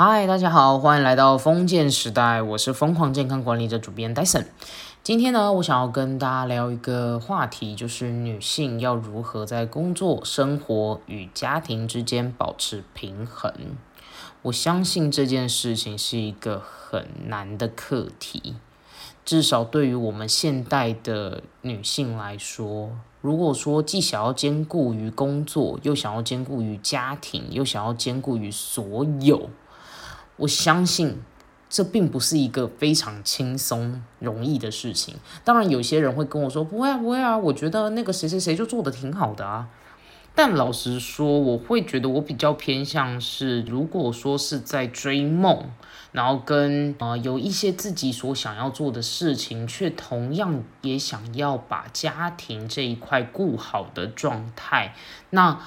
嗨，大家好，欢迎来到封建时代，我是疯狂健康管理者主编 Dyson。今天呢，我想要跟大家聊一个话题，就是女性要如何在工作、生活与家庭之间保持平衡。我相信这件事情是一个很难的课题，至少对于我们现代的女性来说，如果说既想要兼顾于工作，又想要兼顾于家庭，又想要兼顾于所有。我相信这并不是一个非常轻松容易的事情。当然，有些人会跟我说：“不会啊，不会啊，我觉得那个谁谁谁就做的挺好的啊。”但老实说，我会觉得我比较偏向是，如果说是在追梦，然后跟呃有一些自己所想要做的事情，却同样也想要把家庭这一块顾好的状态，那。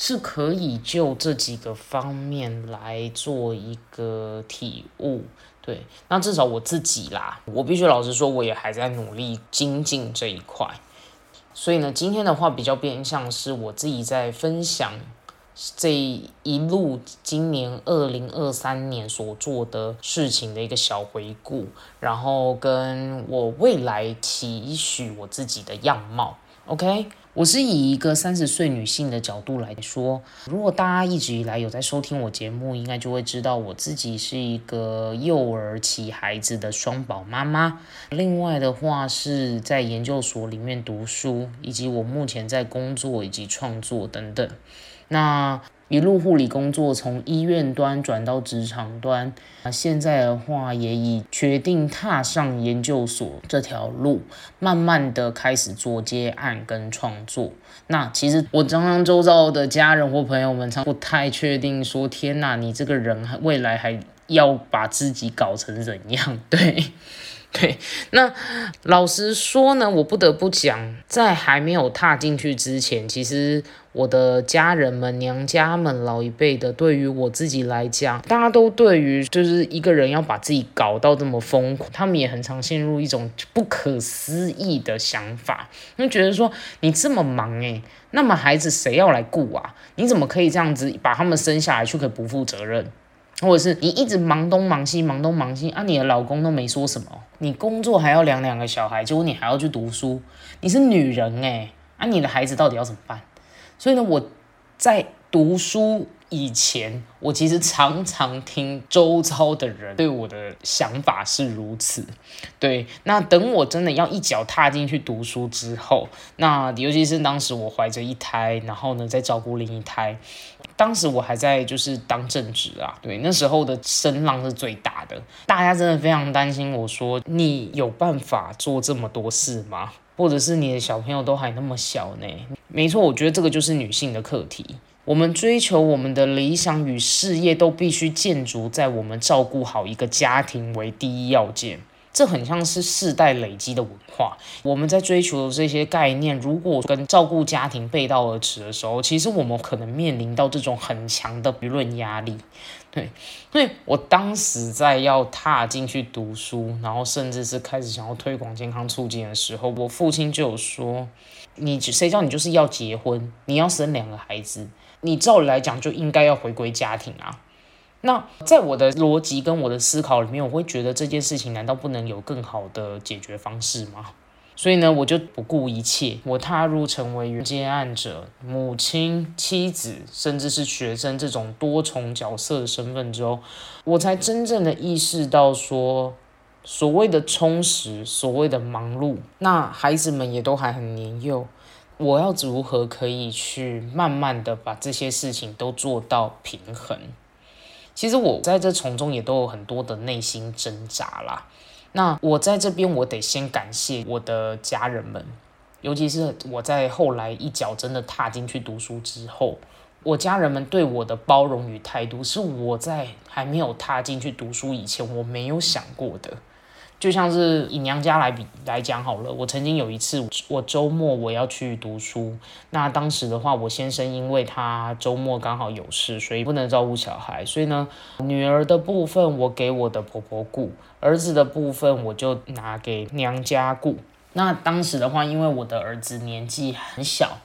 是可以就这几个方面来做一个体悟，对，那至少我自己啦，我必须老实说，我也还在努力精进这一块，所以呢，今天的话比较偏向是我自己在分享这一路今年二零二三年所做的事情的一个小回顾，然后跟我未来期许我自己的样貌，OK。我是以一个三十岁女性的角度来说，如果大家一直以来有在收听我节目，应该就会知道我自己是一个幼儿期孩子的双宝妈妈。另外的话是在研究所里面读书，以及我目前在工作以及创作等等。那一路护理工作，从医院端转到职场端，啊，现在的话也已决定踏上研究所这条路，慢慢的开始做接案跟创作。那其实我刚刚周遭的家人或朋友们，常不太确定说，天哪，你这个人未来还要把自己搞成怎样？对。对，那老实说呢，我不得不讲，在还没有踏进去之前，其实我的家人们、娘家们、老一辈的，对于我自己来讲，大家都对于就是一个人要把自己搞到这么疯狂，他们也很常陷入一种不可思议的想法，就觉得说你这么忙诶，那么孩子谁要来顾啊？你怎么可以这样子把他们生下来，却可以不负责任？或者是你一直忙东忙西，忙东忙西啊，你的老公都没说什么，你工作还要养两个小孩，结果你还要去读书，你是女人诶，啊，你的孩子到底要怎么办？所以呢，我在读书。以前我其实常常听周遭的人对我的想法是如此，对。那等我真的要一脚踏进去读书之后，那尤其是当时我怀着一胎，然后呢在照顾另一胎，当时我还在就是当正职啊，对，那时候的声浪是最大的，大家真的非常担心我说你有办法做这么多事吗？或者是你的小朋友都还那么小呢？没错，我觉得这个就是女性的课题。我们追求我们的理想与事业，都必须建筑在我们照顾好一个家庭为第一要件。这很像是世代累积的文化。我们在追求的这些概念，如果跟照顾家庭背道而驰的时候，其实我们可能面临到这种很强的舆论压力。对，所以我当时在要踏进去读书，然后甚至是开始想要推广健康促进的时候，我父亲就有说：“你谁叫你就是要结婚，你要生两个孩子。”你照理来讲就应该要回归家庭啊。那在我的逻辑跟我的思考里面，我会觉得这件事情难道不能有更好的解决方式吗？所以呢，我就不顾一切，我踏入成为接案者、母亲、妻子，甚至是学生这种多重角色的身份之后，我才真正的意识到说，所谓的充实，所谓的忙碌，那孩子们也都还很年幼。我要如何可以去慢慢的把这些事情都做到平衡？其实我在这从中也都有很多的内心挣扎啦。那我在这边，我得先感谢我的家人们，尤其是我在后来一脚真的踏进去读书之后，我家人们对我的包容与态度，是我在还没有踏进去读书以前我没有想过的。就像是以娘家来比来讲好了，我曾经有一次，我周末我要去读书，那当时的话，我先生因为他周末刚好有事，所以不能照顾小孩，所以呢，女儿的部分我给我的婆婆顾，儿子的部分我就拿给娘家顾。那当时的话，因为我的儿子年纪很小。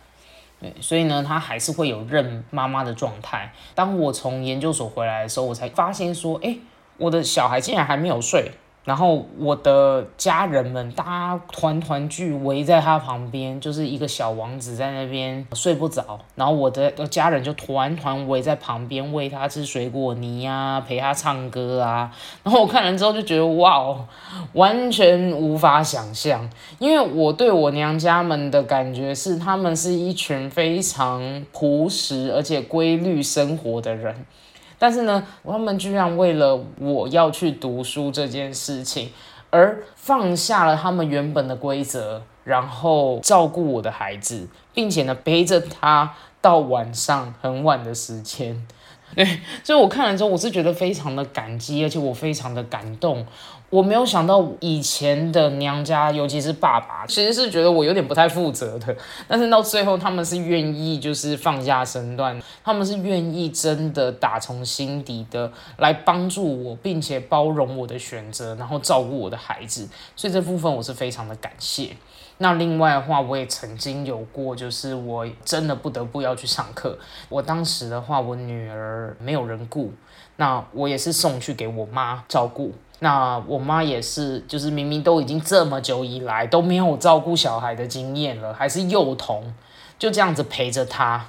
所以呢，他还是会有认妈妈的状态。当我从研究所回来的时候，我才发现说，哎，我的小孩竟然还没有睡。然后我的家人们，大家团团聚围在他旁边，就是一个小王子在那边睡不着。然后我的家人就团团围在旁边喂他吃水果泥呀，陪他唱歌啊。然后我看了之后就觉得哇哦，完全无法想象，因为我对我娘家们的感觉是，他们是一群非常朴实而且规律生活的人。但是呢，他们居然为了我要去读书这件事情，而放下了他们原本的规则，然后照顾我的孩子，并且呢陪着他到晚上很晚的时间。对，所以我看了之后，我是觉得非常的感激，而且我非常的感动。我没有想到以前的娘家，尤其是爸爸，其实是觉得我有点不太负责的。但是到最后，他们是愿意就是放下身段，他们是愿意真的打从心底的来帮助我，并且包容我的选择，然后照顾我的孩子。所以这部分我是非常的感谢。那另外的话，我也曾经有过，就是我真的不得不要去上课。我当时的话，我女儿没有人顾，那我也是送去给我妈照顾。那我妈也是，就是明明都已经这么久以来都没有照顾小孩的经验了，还是幼童，就这样子陪着她，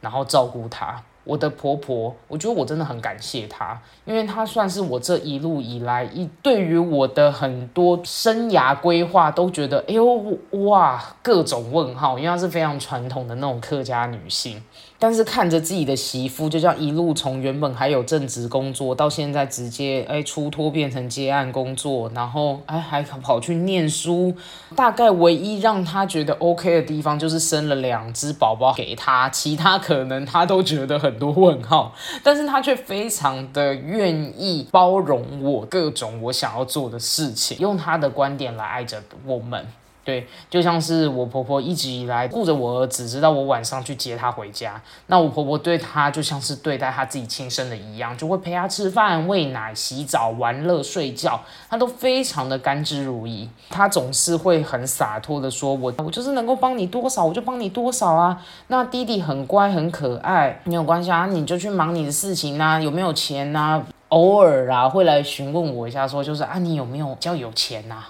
然后照顾她。我的婆婆，我觉得我真的很感谢她，因为她算是我这一路以来一对于我的很多生涯规划都觉得，哎呦哇，各种问号，因为她是非常传统的那种客家女性。但是看着自己的媳妇，就这样一路从原本还有正职工作，到现在直接哎出脱变成接案工作，然后哎还跑去念书。大概唯一让他觉得 OK 的地方，就是生了两只宝宝给他，其他可能他都觉得很多问号。但是他却非常的愿意包容我各种我想要做的事情，用他的观点来爱着我们。对，就像是我婆婆一直以来顾着我儿子，直到我晚上去接他回家。那我婆婆对他就像是对待他自己亲生的一样，就会陪他吃饭、喂奶、洗澡、玩乐、睡觉，他都非常的甘之如饴。他总是会很洒脱的说：“我我就是能够帮你多少，我就帮你多少啊。”那弟弟很乖很可爱，没有关系啊，你就去忙你的事情啊。有没有钱啊？偶尔啊会来询问我一下，说就是啊，你有没有比较有钱呐？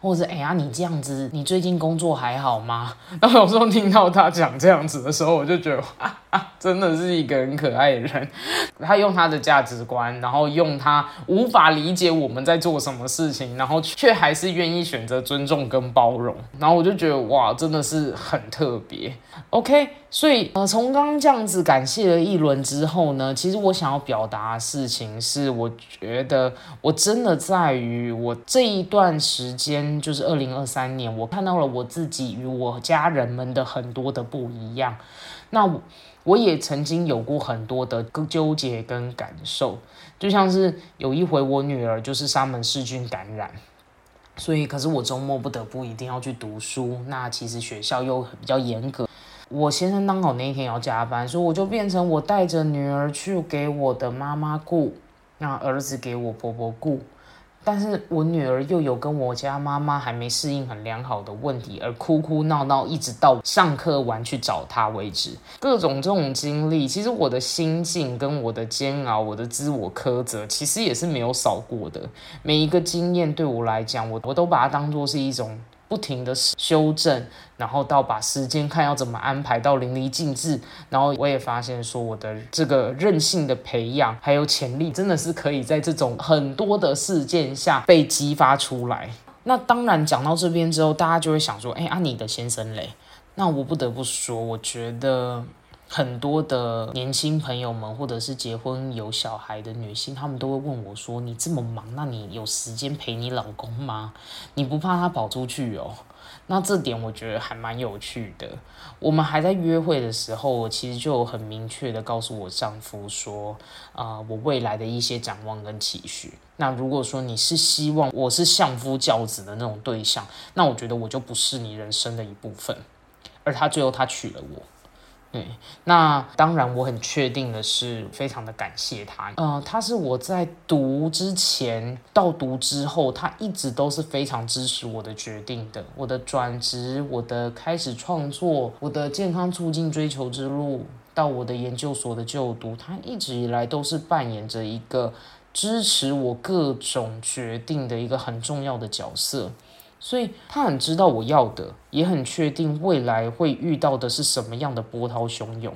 或者哎呀，你这样子，你最近工作还好吗？然后有时候听到他讲这样子的时候，我就觉得 啊，真的是一个很可爱的人。他用他的价值观，然后用他无法理解我们在做什么事情，然后却还是愿意选择尊重跟包容。然后我就觉得哇，真的是很特别。OK，所以呃，从刚刚这样子感谢了一轮之后呢，其实我想要表达的事情是，我觉得我真的在于我这一段时间。就是二零二三年，我看到了我自己与我家人们的很多的不一样。那我也曾经有过很多的纠结跟感受，就像是有一回我女儿就是沙门氏菌感染，所以可是我周末不得不一定要去读书。那其实学校又比较严格，我先生刚好那一天要加班，所以我就变成我带着女儿去给我的妈妈顾，那儿子给我婆婆顾。但是我女儿又有跟我家妈妈还没适应很良好的问题，而哭哭闹闹，一直到上课完去找她为止。各种这种经历，其实我的心境跟我的煎熬，我的自我苛责，其实也是没有少过的。每一个经验对我来讲，我我都把它当做是一种。不停的修正，然后到把时间看要怎么安排到淋漓尽致，然后我也发现说我的这个韧性的培养还有潜力，真的是可以在这种很多的事件下被激发出来。那当然讲到这边之后，大家就会想说，哎，啊你的先生嘞？那我不得不说，我觉得。很多的年轻朋友们，或者是结婚有小孩的女性，她们都会问我说：“你这么忙，那你有时间陪你老公吗？你不怕他跑出去哦？”那这点我觉得还蛮有趣的。我们还在约会的时候，我其实就很明确的告诉我丈夫说：“啊，我未来的一些展望跟期许。那如果说你是希望我是相夫教子的那种对象，那我觉得我就不是你人生的一部分。”而他最后他娶了我。对，那当然我很确定的是，非常的感谢他。呃，他是我在读之前到读之后，他一直都是非常支持我的决定的。我的转职，我的开始创作，我的健康促进追求之路，到我的研究所的就读，他一直以来都是扮演着一个支持我各种决定的一个很重要的角色。所以他很知道我要的，也很确定未来会遇到的是什么样的波涛汹涌。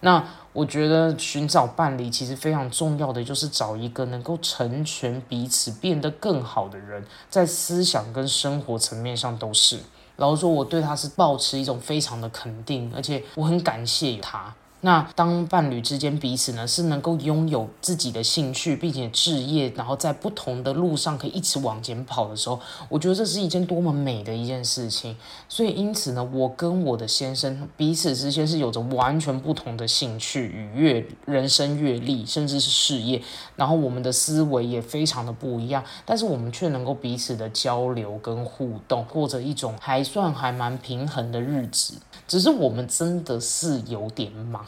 那我觉得寻找伴侣其实非常重要的，就是找一个能够成全彼此、变得更好的人，在思想跟生活层面上都是。老实说，我对他是保持一种非常的肯定，而且我很感谢他。那当伴侣之间彼此呢是能够拥有自己的兴趣，并且置业，然后在不同的路上可以一直往前跑的时候，我觉得这是一件多么美的一件事情。所以因此呢，我跟我的先生彼此之间是有着完全不同的兴趣与阅人生阅历，甚至是事业，然后我们的思维也非常的不一样，但是我们却能够彼此的交流跟互动，过着一种还算还蛮平衡的日子。只是我们真的是有点忙。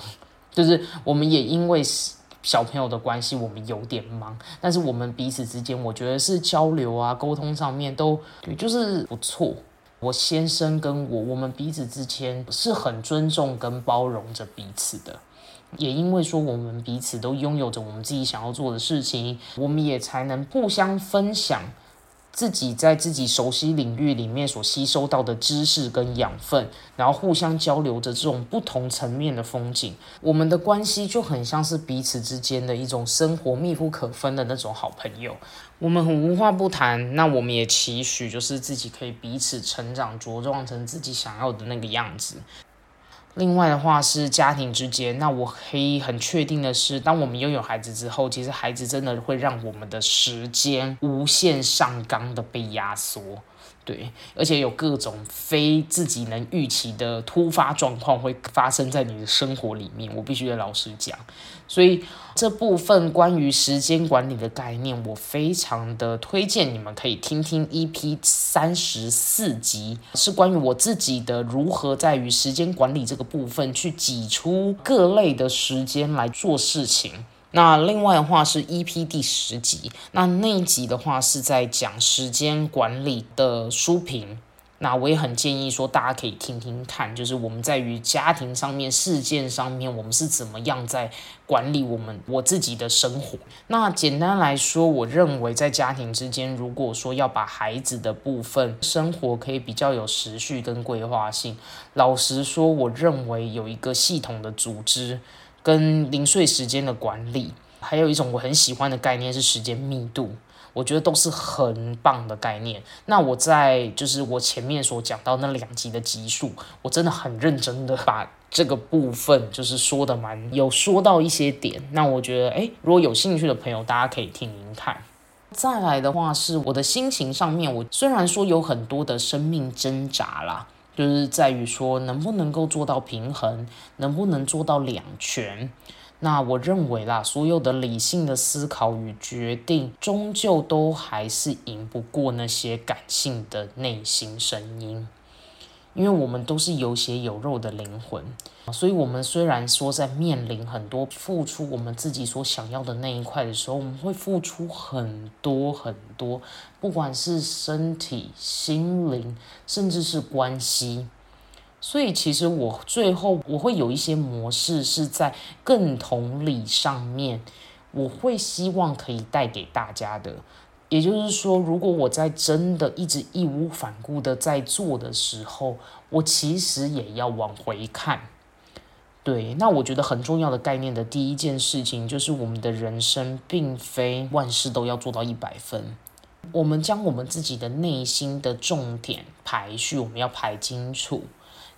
就是我们也因为是小朋友的关系，我们有点忙，但是我们彼此之间，我觉得是交流啊、沟通上面都，就是不错。我先生跟我，我们彼此之间是很尊重跟包容着彼此的，也因为说我们彼此都拥有着我们自己想要做的事情，我们也才能互相分享。自己在自己熟悉领域里面所吸收到的知识跟养分，然后互相交流着这种不同层面的风景，我们的关系就很像是彼此之间的一种生活密不可分的那种好朋友。我们很无话不谈，那我们也期许就是自己可以彼此成长茁壮成自己想要的那个样子。另外的话是家庭之间，那我可以很确定的是，当我们拥有孩子之后，其实孩子真的会让我们的时间无限上纲的被压缩。对，而且有各种非自己能预期的突发状况会发生在你的生活里面，我必须得老实讲。所以这部分关于时间管理的概念，我非常的推荐你们可以听听 EP 三十四集，是关于我自己的如何在于时间管理这个部分去挤出各类的时间来做事情。那另外的话是 EP 第十集，那那一集的话是在讲时间管理的书评，那我也很建议说大家可以听听看，就是我们在于家庭上面、事件上面，我们是怎么样在管理我们我自己的生活。那简单来说，我认为在家庭之间，如果说要把孩子的部分生活可以比较有时序跟规划性，老实说，我认为有一个系统的组织。跟零碎时间的管理，还有一种我很喜欢的概念是时间密度，我觉得都是很棒的概念。那我在就是我前面所讲到那两集的集数，我真的很认真的把这个部分就是说的蛮有说到一些点。那我觉得，诶，如果有兴趣的朋友，大家可以听听看。再来的话，是我的心情上面，我虽然说有很多的生命挣扎啦。就是在于说，能不能够做到平衡，能不能做到两全？那我认为啦，所有的理性的思考与决定，终究都还是赢不过那些感性的内心声音。因为我们都是有血有肉的灵魂，所以，我们虽然说在面临很多付出我们自己所想要的那一块的时候，我们会付出很多很多，不管是身体、心灵，甚至是关系。所以，其实我最后我会有一些模式是在更同理上面，我会希望可以带给大家的。也就是说，如果我在真的一直义无反顾的在做的时候，我其实也要往回看。对，那我觉得很重要的概念的第一件事情，就是我们的人生并非万事都要做到一百分。我们将我们自己的内心的重点排序，我们要排清楚，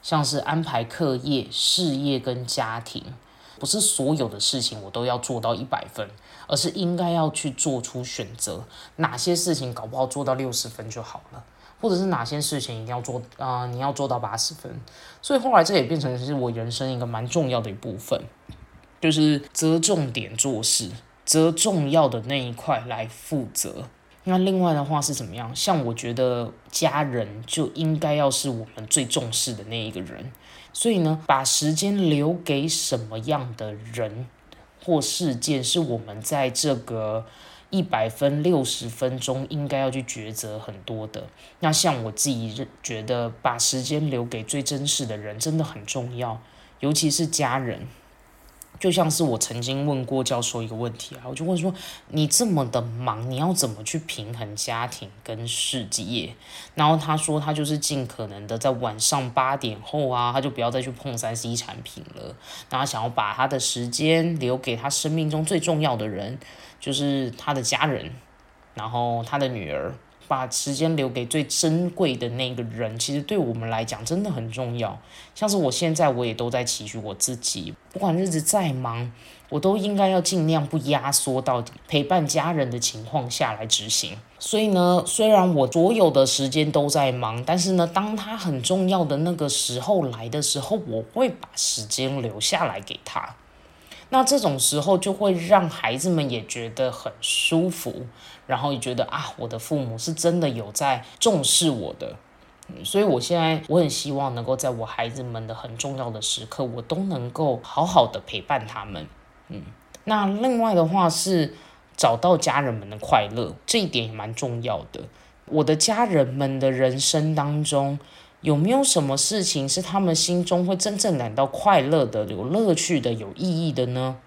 像是安排课业、事业跟家庭。不是所有的事情我都要做到一百分，而是应该要去做出选择，哪些事情搞不好做到六十分就好了，或者是哪些事情一定要做啊，你要做到八十分。所以后来这也变成是我人生一个蛮重要的一部分，就是择重点做事，择重要的那一块来负责。那另外的话是怎么样？像我觉得家人就应该要是我们最重视的那一个人，所以呢，把时间留给什么样的人或事件，是我们在这个一百分六十分钟应该要去抉择很多的。那像我自己觉得，把时间留给最真实的人真的很重要，尤其是家人。就像是我曾经问过教授一个问题啊，我就问说：你这么的忙，你要怎么去平衡家庭跟事业？然后他说，他就是尽可能的在晚上八点后啊，他就不要再去碰三 C 产品了。然后想要把他的时间留给他生命中最重要的人，就是他的家人，然后他的女儿。把时间留给最珍贵的那个人，其实对我们来讲真的很重要。像是我现在，我也都在期许我自己，不管日子再忙，我都应该要尽量不压缩到陪伴家人的情况下来执行。所以呢，虽然我所有的时间都在忙，但是呢，当他很重要的那个时候来的时候，我会把时间留下来给他。那这种时候就会让孩子们也觉得很舒服，然后也觉得啊，我的父母是真的有在重视我的，所以我现在我很希望能够在我孩子们的很重要的时刻，我都能够好好的陪伴他们。嗯，那另外的话是找到家人们的快乐，这一点也蛮重要的。我的家人们的人生当中。有没有什么事情是他们心中会真正感到快乐的、有乐趣的、有意义的呢？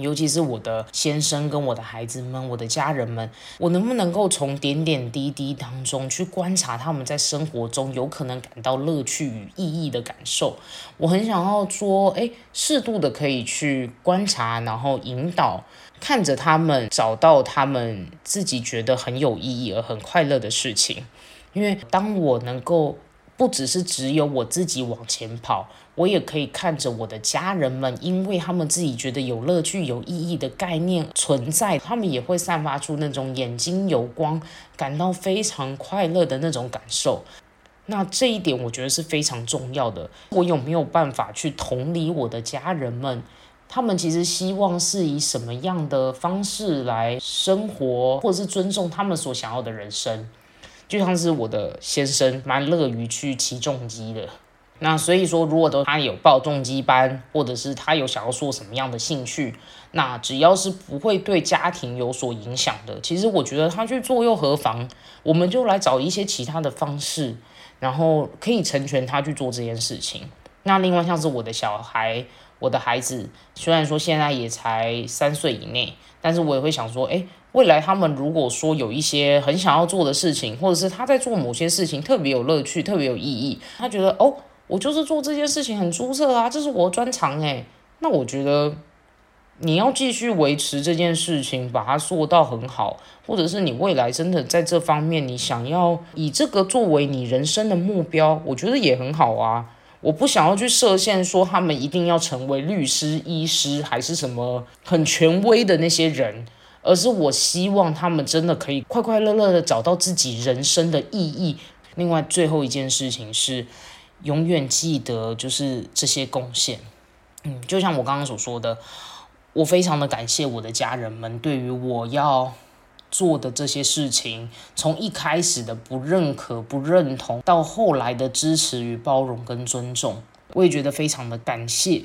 尤其是我的先生跟我的孩子们、我的家人们，我能不能够从点点滴滴当中去观察他们在生活中有可能感到乐趣与意义的感受？我很想要说，诶，适度的可以去观察，然后引导，看着他们找到他们自己觉得很有意义而很快乐的事情。因为当我能够不只是只有我自己往前跑，我也可以看着我的家人们，因为他们自己觉得有乐趣、有意义的概念存在，他们也会散发出那种眼睛有光、感到非常快乐的那种感受。那这一点我觉得是非常重要的。我有没有办法去同理我的家人们？他们其实希望是以什么样的方式来生活，或者是尊重他们所想要的人生？就像是我的先生蛮乐于去骑重机的，那所以说，如果都他有报重机班，或者是他有想要做什么样的兴趣，那只要是不会对家庭有所影响的，其实我觉得他去做又何妨？我们就来找一些其他的方式，然后可以成全他去做这件事情。那另外像是我的小孩，我的孩子，虽然说现在也才三岁以内，但是我也会想说，哎。未来他们如果说有一些很想要做的事情，或者是他在做某些事情特别有乐趣、特别有意义，他觉得哦，我就是做这件事情很出色啊，这是我的专长诶。那我觉得你要继续维持这件事情，把它做到很好，或者是你未来真的在这方面你想要以这个作为你人生的目标，我觉得也很好啊。我不想要去设限，说他们一定要成为律师、医师，还是什么很权威的那些人。而是我希望他们真的可以快快乐乐的找到自己人生的意义。另外，最后一件事情是，永远记得就是这些贡献。嗯，就像我刚刚所说的，我非常的感谢我的家人们对于我要做的这些事情，从一开始的不认可、不认同，到后来的支持与包容跟尊重，我也觉得非常的感谢。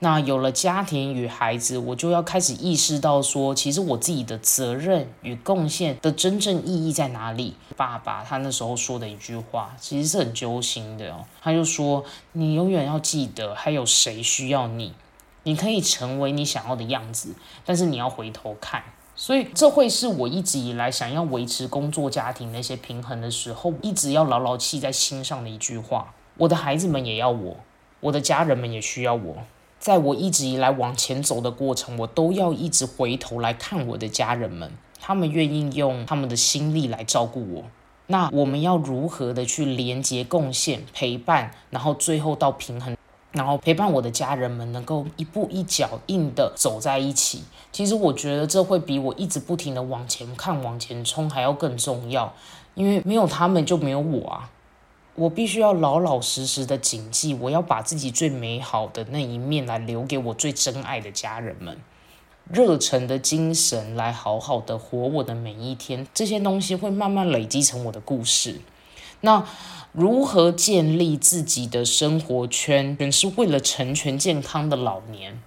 那有了家庭与孩子，我就要开始意识到说，其实我自己的责任与贡献的真正意义在哪里。爸爸他那时候说的一句话，其实是很揪心的哦。他就说：“你永远要记得，还有谁需要你？你可以成为你想要的样子，但是你要回头看。所以这会是我一直以来想要维持工作家庭那些平衡的时候，一直要牢牢记在心上的一句话。我的孩子们也要我，我的家人们也需要我。”在我一直以来往前走的过程，我都要一直回头来看我的家人们，他们愿意用他们的心力来照顾我。那我们要如何的去连接、贡献、陪伴，然后最后到平衡，然后陪伴我的家人们能够一步一脚印的走在一起。其实我觉得这会比我一直不停的往前看、往前冲还要更重要，因为没有他们就没有我啊。我必须要老老实实的谨记，我要把自己最美好的那一面来留给我最真爱的家人们。热忱的精神来好好的活我的每一天，这些东西会慢慢累积成我的故事。那如何建立自己的生活圈，全是为了成全健康的老年？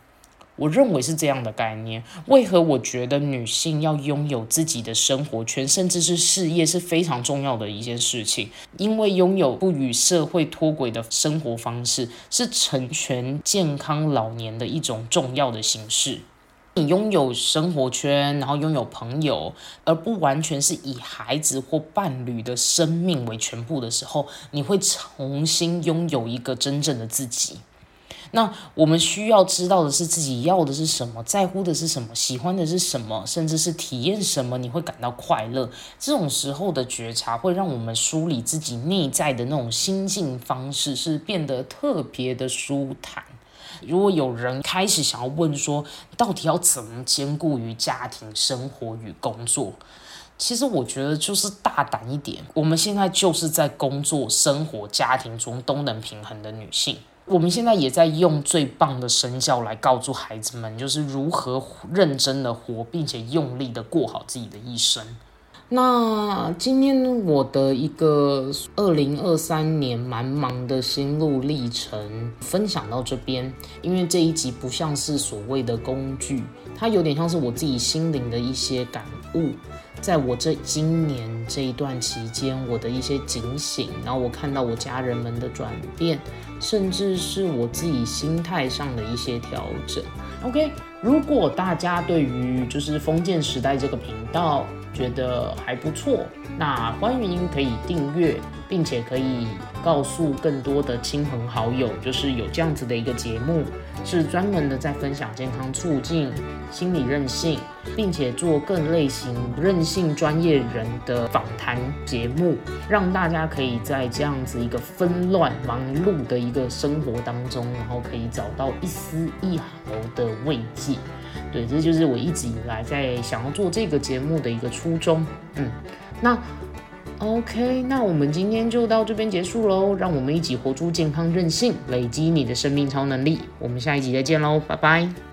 我认为是这样的概念。为何我觉得女性要拥有自己的生活圈，甚至是事业是非常重要的一件事情？因为拥有不与社会脱轨的生活方式，是成全健康老年的一种重要的形式。你拥有生活圈，然后拥有朋友，而不完全是以孩子或伴侣的生命为全部的时候，你会重新拥有一个真正的自己。那我们需要知道的是自己要的是什么，在乎的是什么，喜欢的是什么，甚至是体验什么，你会感到快乐。这种时候的觉察会让我们梳理自己内在的那种心境方式，是变得特别的舒坦。如果有人开始想要问说，到底要怎么兼顾于家庭生活与工作？其实我觉得就是大胆一点，我们现在就是在工作、生活、家庭中都能平衡的女性。我们现在也在用最棒的神教来告诉孩子们，就是如何认真的活，并且用力的过好自己的一生。那今天我的一个二零二三年蛮忙的心路历程分享到这边，因为这一集不像是所谓的工具，它有点像是我自己心灵的一些感悟。在我这今年这一段期间，我的一些警醒，然后我看到我家人们的转变，甚至是我自己心态上的一些调整。OK，如果大家对于就是封建时代这个频道觉得还不错，那欢迎可以订阅，并且可以告诉更多的亲朋好友，就是有这样子的一个节目。是专门的在分享健康促进、心理韧性，并且做更类型韧性专业人的访谈节目，让大家可以在这样子一个纷乱忙碌的一个生活当中，然后可以找到一丝一毫的慰藉。对，这就是我一直以来在想要做这个节目的一个初衷。嗯，那。OK，那我们今天就到这边结束喽。让我们一起活出健康任性，累积你的生命超能力。我们下一集再见喽，拜拜。